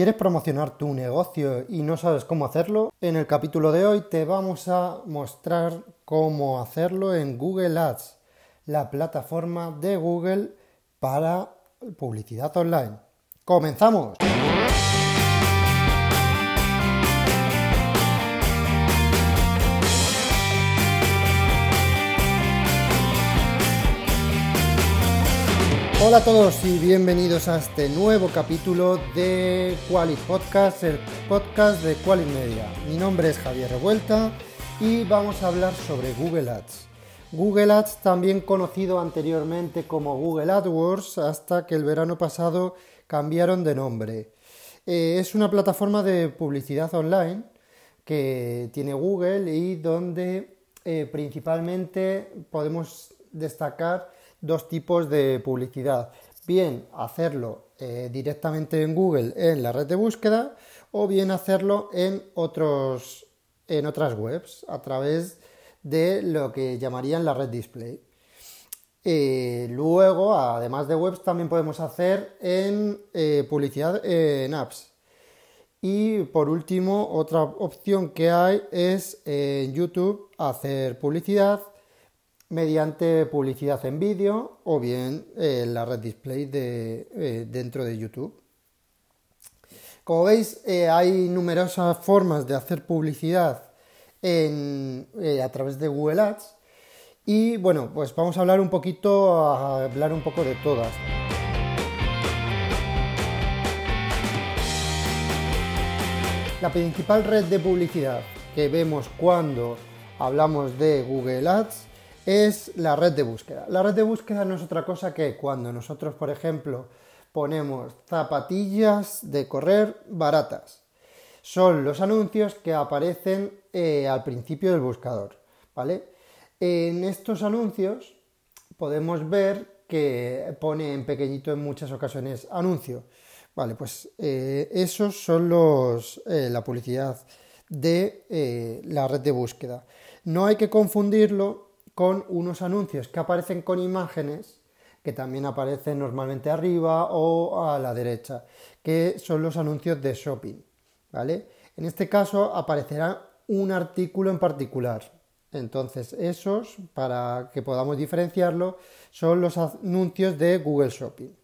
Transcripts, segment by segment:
¿Quieres promocionar tu negocio y no sabes cómo hacerlo? En el capítulo de hoy te vamos a mostrar cómo hacerlo en Google Ads, la plataforma de Google para publicidad online. ¡Comenzamos! Hola a todos y bienvenidos a este nuevo capítulo de Qualit Podcast, el podcast de Qualit Media. Mi nombre es Javier Revuelta y vamos a hablar sobre Google Ads. Google Ads, también conocido anteriormente como Google AdWords, hasta que el verano pasado cambiaron de nombre. Eh, es una plataforma de publicidad online que tiene Google y donde eh, principalmente podemos destacar dos tipos de publicidad. Bien hacerlo eh, directamente en Google en la red de búsqueda o bien hacerlo en, otros, en otras webs a través de lo que llamarían la red display. Eh, luego, además de webs, también podemos hacer en eh, publicidad en apps. Y por último, otra opción que hay es en YouTube hacer publicidad mediante publicidad en vídeo o bien en eh, la red display de, eh, dentro de YouTube. Como veis, eh, hay numerosas formas de hacer publicidad a través de Google Ads y bueno, pues vamos a hablar un poquito, a hablar un poco de todas. La principal red de publicidad que vemos cuando hablamos de Google Ads es la red de búsqueda. La red de búsqueda no es otra cosa que cuando nosotros, por ejemplo, ponemos zapatillas de correr baratas. Son los anuncios que aparecen eh, al principio del buscador, ¿vale? En estos anuncios podemos ver que pone en pequeñito en muchas ocasiones anuncio. Vale, pues eh, esos son los, eh, la publicidad de la red de búsqueda. No hay que confundirlo con unos anuncios que aparecen con imágenes que también aparecen normalmente arriba o a la derecha, que son los anuncios de shopping, ¿vale? En este caso aparecerá un artículo en particular. Entonces, esos, para que podamos diferenciarlo, son los anuncios de Google Shopping.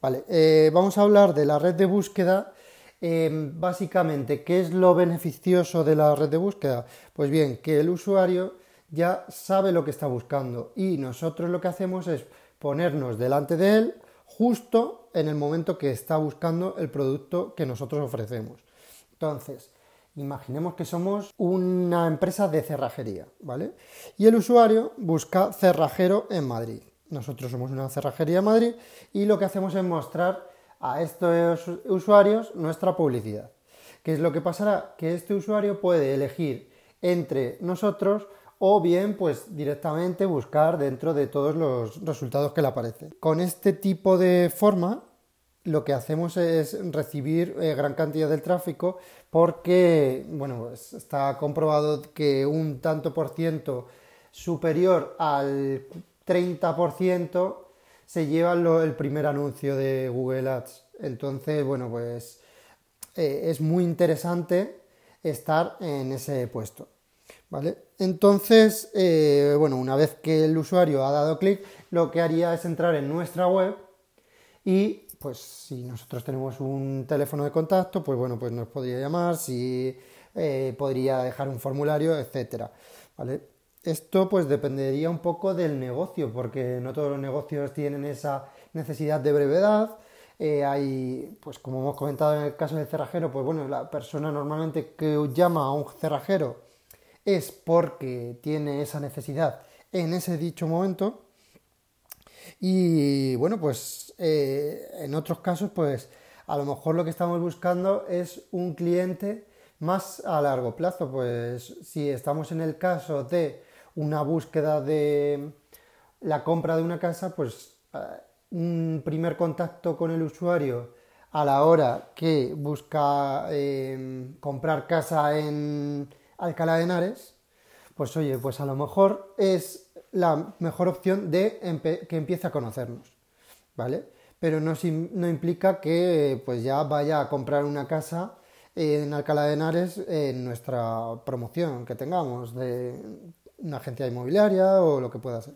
Vale, eh, vamos a hablar de la red de búsqueda. Em, básicamente, ¿qué es lo beneficioso de la red de búsqueda? Pues bien, que el usuario ya sabe lo que está buscando y nosotros lo que hacemos es ponernos delante de él justo en el momento que está buscando el producto que nosotros ofrecemos. Entonces, imaginemos que somos una empresa de cerrajería, ¿vale? Y el usuario busca cerrajero en Madrid. Nosotros somos una cerrajería en Madrid y lo que hacemos es mostrar a estos usuarios nuestra publicidad. ¿Qué es lo que pasará? Que este usuario puede elegir entre nosotros o bien pues directamente buscar dentro de todos los resultados que le aparecen. Con este tipo de forma lo que hacemos es recibir eh, gran cantidad del tráfico porque bueno, pues, está comprobado que un tanto por ciento superior al 30% se lleva el primer anuncio de Google Ads. Entonces, bueno, pues eh, es muy interesante estar en ese puesto. ¿Vale? Entonces, eh, bueno, una vez que el usuario ha dado clic, lo que haría es entrar en nuestra web y, pues, si nosotros tenemos un teléfono de contacto, pues bueno, pues nos podría llamar, si eh, podría dejar un formulario, etcétera, ¿vale? Esto, pues, dependería un poco del negocio, porque no todos los negocios tienen esa necesidad de brevedad. Eh, hay, pues, como hemos comentado en el caso del cerrajero, pues bueno, la persona normalmente que llama a un cerrajero es porque tiene esa necesidad en ese dicho momento. Y bueno, pues eh, en otros casos, pues a lo mejor lo que estamos buscando es un cliente más a largo plazo. Pues si estamos en el caso de una búsqueda de la compra de una casa, pues eh, un primer contacto con el usuario a la hora que busca eh, comprar casa en Alcalá de Henares, pues oye, pues a lo mejor es la mejor opción de que empiece a conocernos, ¿vale? pero no, no implica que pues ya vaya a comprar una casa en Alcalá de Henares en nuestra promoción que tengamos de una agencia inmobiliaria o lo que pueda ser.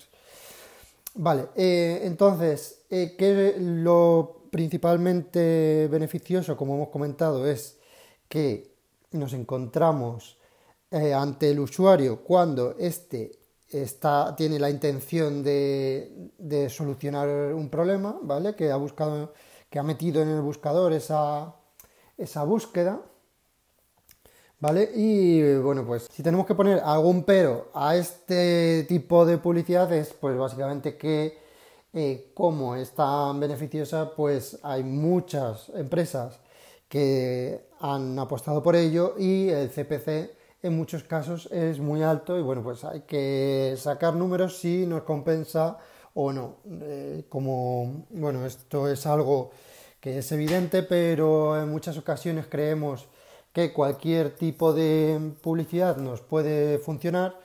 Vale, eh, entonces, eh, ¿qué lo principalmente beneficioso, como hemos comentado, es que nos encontramos eh, ante el usuario cuando éste está, tiene la intención de, solucionar un problema, ¿vale? Que ha buscado, que ha metido en el buscador esa, esa búsqueda. ¿Vale? Y bueno, pues si tenemos que poner algún pero a este tipo de publicidad es pues básicamente que eh, como es tan beneficiosa, pues hay muchas empresas que han apostado por ello y el CPC en muchos casos es muy alto y bueno, pues hay que sacar números si nos compensa o no. Eh, como, bueno, esto es algo que es evidente, pero en muchas ocasiones creemos que cualquier tipo de publicidad nos puede funcionar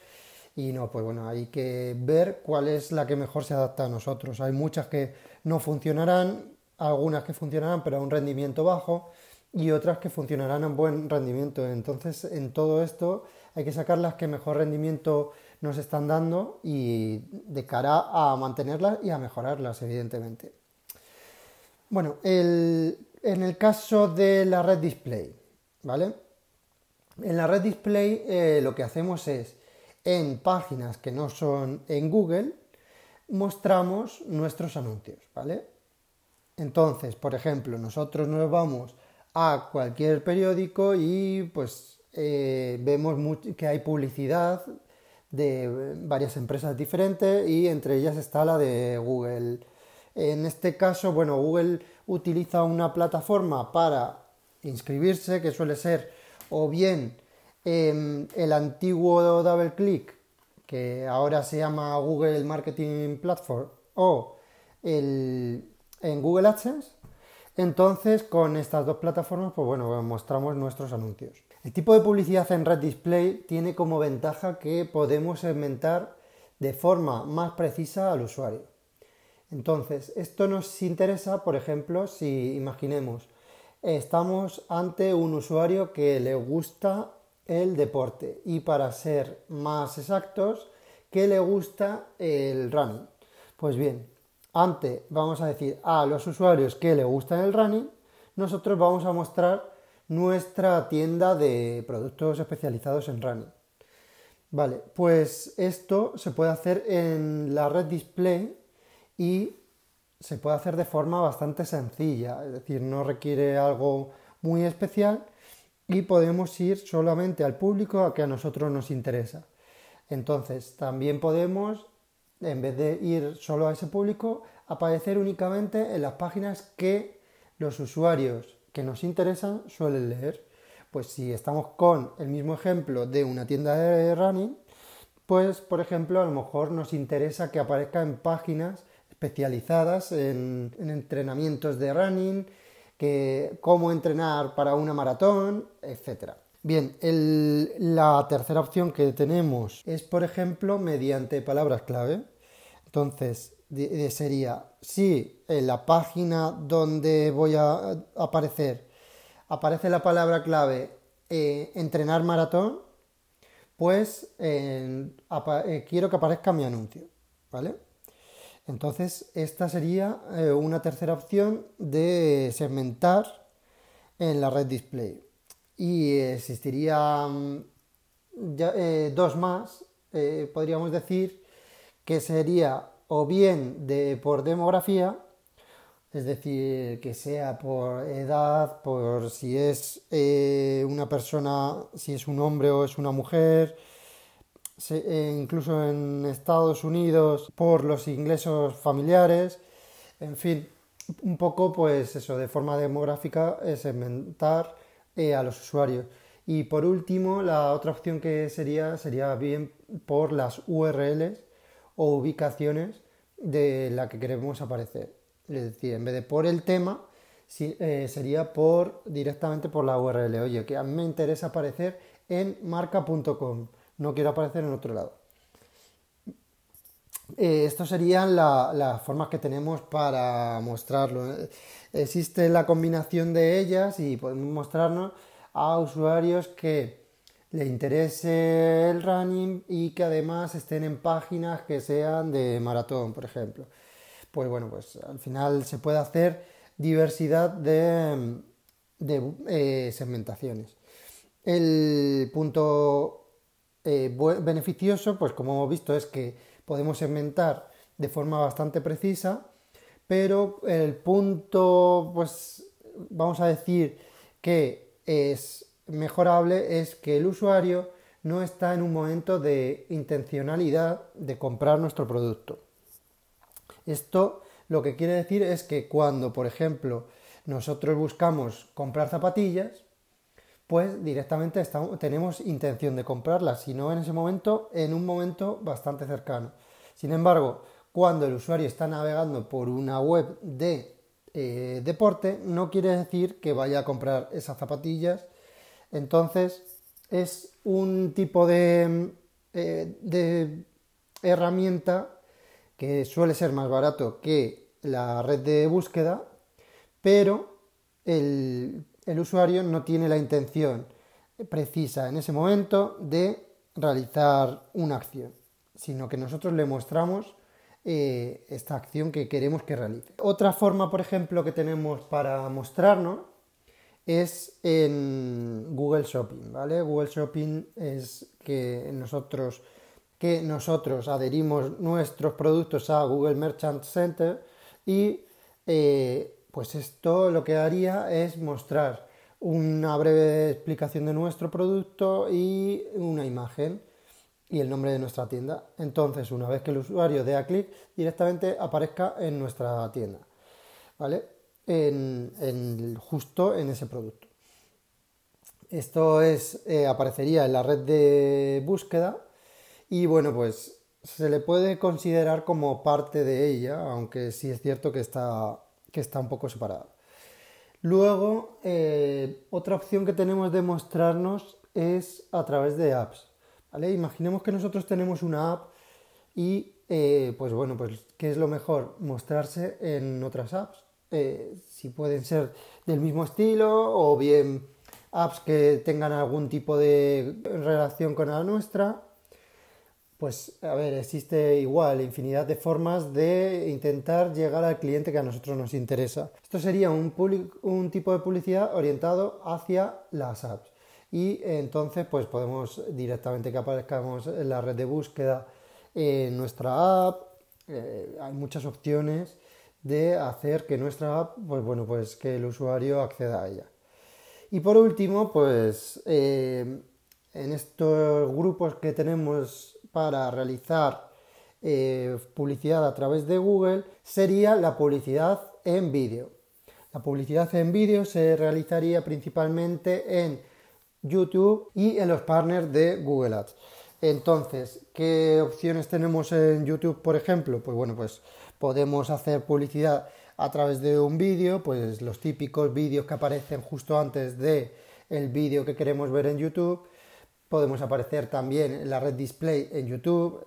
y no, pues bueno, hay que ver cuál es la que mejor se adapta a nosotros. Hay muchas que no funcionarán, algunas que funcionarán pero a un rendimiento bajo y otras que funcionarán a buen rendimiento. Entonces, en todo esto hay que sacar las que mejor rendimiento nos están dando y de cara a mantenerlas y a mejorarlas, evidentemente. Bueno, en el caso de la red display, ¿vale? En la red display eh, lo que hacemos es, en páginas que no son en Google, mostramos nuestros anuncios, ¿vale? Entonces, por ejemplo, nosotros nos vamos a cualquier periódico y pues eh, vemos que hay publicidad de varias empresas diferentes y entre ellas está la de Google. En este caso, bueno, Google utiliza una plataforma para inscribirse, que suele ser o bien em, el antiguo DoubleClick, que ahora se llama Google Marketing Platform, o el, en Google AdSense. Entonces, con estas dos plataformas, pues bueno, mostramos nuestros anuncios. El tipo de publicidad en Red Display tiene como ventaja que podemos segmentar de forma más precisa al usuario. Entonces, esto nos interesa, por ejemplo, si imaginemos estamos ante un usuario que le gusta el deporte y para ser más exactos, que le gusta el running. Pues bien, ante vamos a decir a los usuarios que le gusta el running, nosotros vamos a mostrar nuestra tienda de productos especializados en running. Vale, pues esto se puede hacer en la red display y se puede hacer de forma bastante sencilla, es decir, no requiere algo muy especial y podemos ir solamente al público a que a nosotros nos interesa. Entonces, también podemos, en vez de ir solo a ese público, aparecer únicamente en las páginas que los usuarios que nos interesan suelen leer. Pues si estamos con el mismo ejemplo de una tienda de running, pues por ejemplo a lo mejor nos interesa que aparezca en páginas especializadas en, entrenamientos de running, que, cómo entrenar para una maratón, etc. Bien, la tercera opción que tenemos es, por ejemplo, mediante palabras clave. Entonces, sería, si en la página donde voy a aparecer aparece la palabra clave eh, entrenar maratón, pues eh, quiero que aparezca mi anuncio, ¿vale? Entonces, esta sería eh, una tercera opción de segmentar en la red display. Y existirían eh, dos más, eh, podríamos decir, que sería o bien de, por demografía, es decir, que sea por edad, por si es una persona, si es un hombre o es una mujer, eh, incluso en Estados Unidos por los ingresos familiares, en fin, un poco pues eso, de forma demográfica, es segmentar eh, a los usuarios. Y por último, la otra opción que sería sería bien por las URLs o ubicaciones de la que queremos aparecer. Es decir, en vez de por el tema, eh, sería por directamente por la URL. Oye, que a mí me interesa aparecer en marca.com no quiero aparecer en otro lado. Eh, Estas serían las formas que tenemos para mostrarlo. Existe la combinación de ellas y podemos mostrarnos a usuarios que le interese el running y que además estén en páginas que sean de maratón, por ejemplo. Pues bueno, pues al final se puede hacer diversidad de, eh, segmentaciones. El punto eh, beneficioso, pues como hemos visto, es que podemos segmentar de forma bastante precisa, pero el punto, pues vamos a decir que es mejorable es que el usuario no está en un momento de intencionalidad de comprar nuestro producto. Esto lo que quiere decir es que cuando, por ejemplo, nosotros buscamos comprar zapatillas, pues directamente tenemos intención de comprarlas, si no en ese momento, en un momento bastante cercano. Sin embargo, cuando el usuario está navegando por una web de eh, deporte, no quiere decir que vaya a comprar esas zapatillas entonces, es un tipo de, eh, herramienta que suele ser más barato que la red de búsqueda, pero el, usuario no tiene la intención precisa en ese momento de realizar una acción, sino que nosotros le mostramos eh, esta acción que queremos que realice. Otra forma, por ejemplo, que tenemos para mostrarnos es en Google Shopping, ¿vale? Google Shopping es que nosotros, que nosotros adherimos nuestros productos a Google Merchant Center y eh, pues esto lo que haría es mostrar una breve explicación de nuestro producto y una imagen y el nombre de nuestra tienda. Entonces, una vez que el usuario dé a clic, directamente aparezca en nuestra tienda. ¿Vale? En, justo en ese producto. Esto es, eh, aparecería en la red de búsqueda y bueno, pues se le puede considerar como parte de ella, aunque sí es cierto que está, que está un poco separada. Luego, eh, otra opción que tenemos de mostrarnos es a través de apps. ¿vale? Imaginemos que nosotros tenemos una app y, eh, pues bueno, pues ¿qué es lo mejor? Mostrarse en otras apps. Eh, si pueden ser del mismo estilo o bien apps que tengan algún tipo de relación con la nuestra. Pues a ver, existe igual infinidad de formas de intentar llegar al cliente que a nosotros nos interesa. Esto sería un, tipo de publicidad orientado hacia las apps. Y entonces pues podemos directamente que aparezcamos en la red de búsqueda en nuestra app. Eh, hay muchas opciones de hacer que nuestra app, pues bueno, pues que el usuario acceda a ella. Y por último, pues eh, en estos grupos que tenemos para realizar eh, publicidad a través de Google, sería la publicidad en vídeo. La publicidad en vídeo se realizaría principalmente en YouTube y en los partners de Google Ads. Entonces, ¿qué opciones tenemos en YouTube, por ejemplo? Pues bueno, pues podemos hacer publicidad a través de un vídeo, pues los típicos vídeos que aparecen justo antes de el vídeo que queremos ver en YouTube. Podemos aparecer también en la red display en YouTube.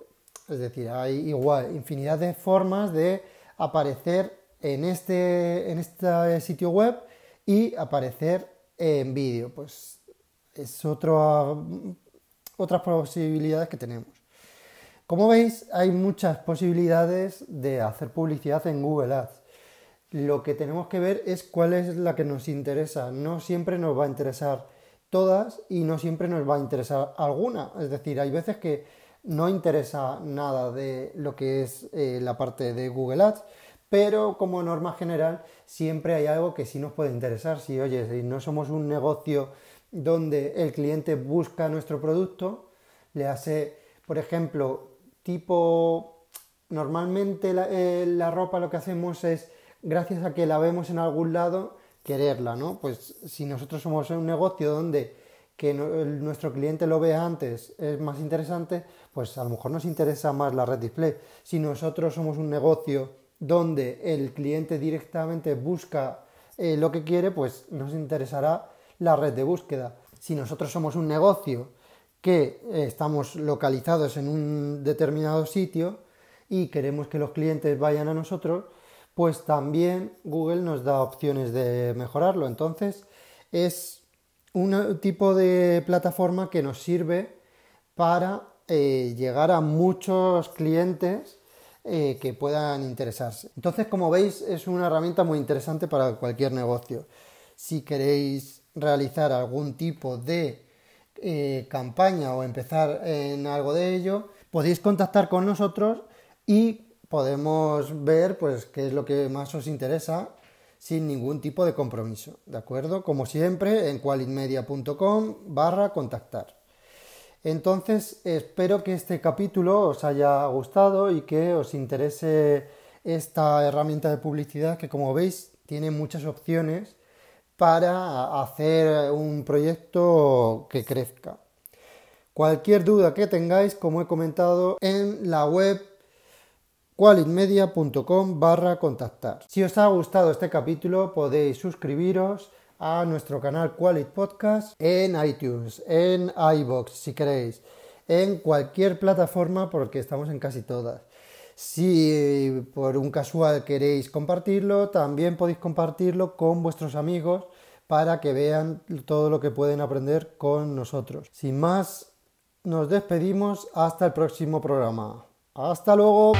Es decir, hay igual infinidad de formas de aparecer en este, en este sitio web y aparecer en vídeo. Pues es otro, otras posibilidades que tenemos. Como veis, hay muchas posibilidades de hacer publicidad en Google Ads. Lo que tenemos que ver es cuál es la que nos interesa. No siempre nos va a interesar todas y no siempre nos va a interesar alguna. Es decir, hay veces que no interesa nada de lo que es eh, la parte de Google Ads, pero como norma general siempre hay algo que sí nos puede interesar. Si, oye, si no somos un negocio donde el cliente busca nuestro producto, le hace, por ejemplo, tipo, normalmente eh, la, ropa lo que hacemos es, gracias a que la vemos en algún lado, quererla, ¿no? Pues si nosotros somos un negocio donde que nuestro cliente lo vea antes es más interesante, pues a lo mejor nos interesa más la red display. Si nosotros somos un negocio donde el cliente directamente busca eh, lo que quiere, pues nos interesará la red de búsqueda. Si nosotros somos un negocio que eh, estamos localizados en un determinado sitio y queremos que los clientes vayan a nosotros, pues también Google nos da opciones de mejorarlo. Entonces es un tipo de plataforma que nos sirve para eh, llegar a muchos clientes eh, que puedan interesarse. Entonces, como veis, es una herramienta muy interesante para cualquier negocio. Si queréis realizar algún tipo de eh, campaña o empezar en algo de ello, podéis contactar con nosotros y podemos ver pues qué es lo que más os interesa sin ningún tipo de compromiso, ¿de acuerdo? Como siempre en qualitmedia.com barra contactar. Entonces espero que este capítulo os haya gustado y que os interese esta herramienta de publicidad que como veis tiene muchas opciones para hacer un proyecto que crezca. Cualquier duda que tengáis, como he comentado, en la web qualitmedia.com barra contactar. Si os ha gustado este capítulo podéis suscribiros a nuestro canal Qualit Podcast en iTunes, en iBox si queréis, en cualquier plataforma porque estamos en casi todas. Si por un casual queréis compartirlo, también podéis compartirlo con vuestros amigos para que vean todo lo que pueden aprender con nosotros. Sin más, nos despedimos hasta el próximo programa. Hasta luego.